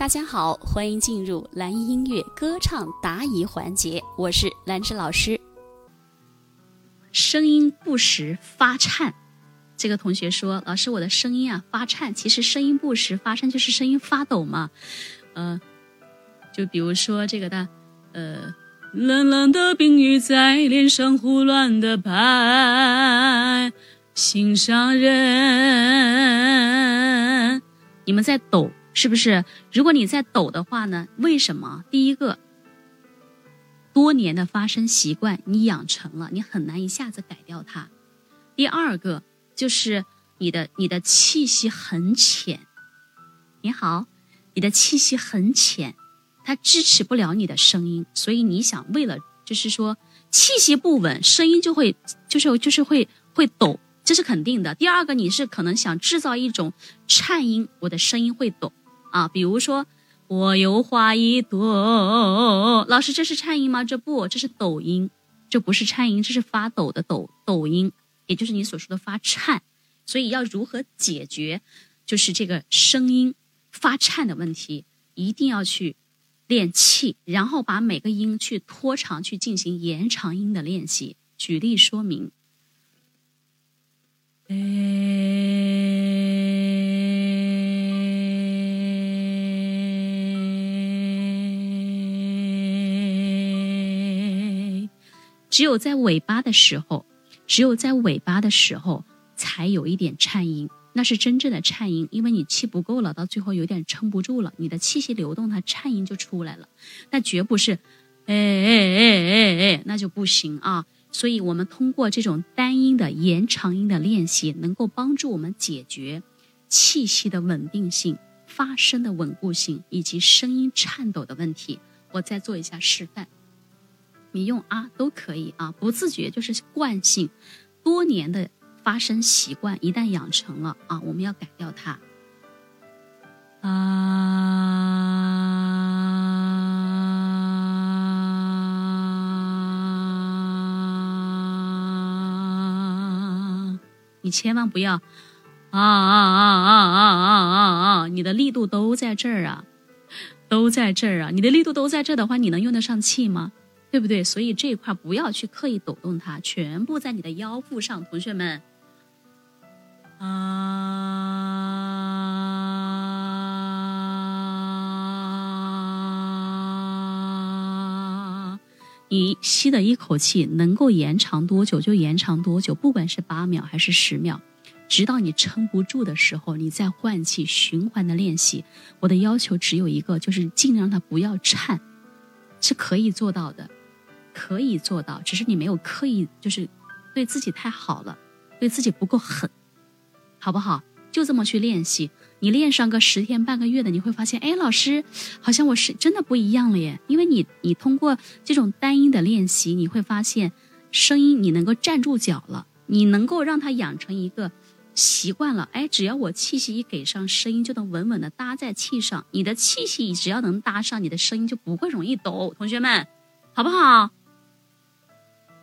大家好，欢迎进入蓝音乐歌唱答疑环节，我是兰芝老师。声音不时发颤，这个同学说：“老师，我的声音啊发颤。其实声音不时发颤就是声音发抖嘛。呃，就比如说这个的，呃，冷冷的冰雨在脸上胡乱的拍，心上人。你们在抖是不是？如果你在抖的话呢？为什么？第一个。”多年的发声习惯，你养成了，你很难一下子改掉它。第二个就是你的你的气息很浅。你好，你的气息很浅，它支持不了你的声音，所以你想为了就是说气息不稳，声音就会就是就是会会抖，这是肯定的。第二个你是可能想制造一种颤音，我的声音会抖啊，比如说。我有花一朵，老师，这是颤音吗？这不，这是抖音，这不是颤音，这是发抖的抖抖音，也就是你所说的发颤。所以要如何解决，就是这个声音发颤的问题，一定要去练气，然后把每个音去拖长，去进行延长音的练习。举例说明。哎只有在尾巴的时候，只有在尾巴的时候才有一点颤音，那是真正的颤音，因为你气不够了，到最后有点撑不住了，你的气息流动，它颤音就出来了。那绝不是，哎哎哎哎哎，那就不行啊。所以，我们通过这种单音的延长音的练习，能够帮助我们解决气息的稳定性、发声的稳固性以及声音颤抖的问题。我再做一下示范。你用啊都可以啊不自觉就是惯性多年的发声习惯一旦养成了啊我们要改掉它。啊你千万不要啊啊啊啊啊啊啊啊你的力度都在这儿啊都在这儿啊你的力度都在这的话你能用得上气吗对不对？所以这一块不要去刻意抖动它，全部在你的腰腹上，同学们。啊，你吸的一口气能够延长多久就延长多久，不管是八秒还是十秒，直到你撑不住的时候，你再换气，循环的练习。我的要求只有一个，就是尽量让它不要颤，是可以做到的。可以做到，只是你没有刻意，就是对自己太好了，对自己不够狠，好不好？就这么去练习，你练上个十天半个月的，你会发现，哎，老师，好像我是真的不一样了耶。因为你，你通过这种单音的练习，你会发现，声音你能够站住脚了，你能够让它养成一个习惯了。哎，只要我气息一给上，声音就能稳稳的搭在气上。你的气息只要能搭上，你的声音就不会容易抖。同学们，好不好？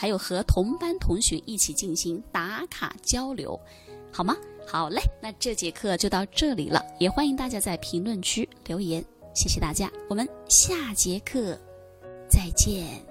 还有和同班同学一起进行打卡交流，好吗？好嘞，那这节课就到这里了，也欢迎大家在评论区留言，谢谢大家，我们下节课再见。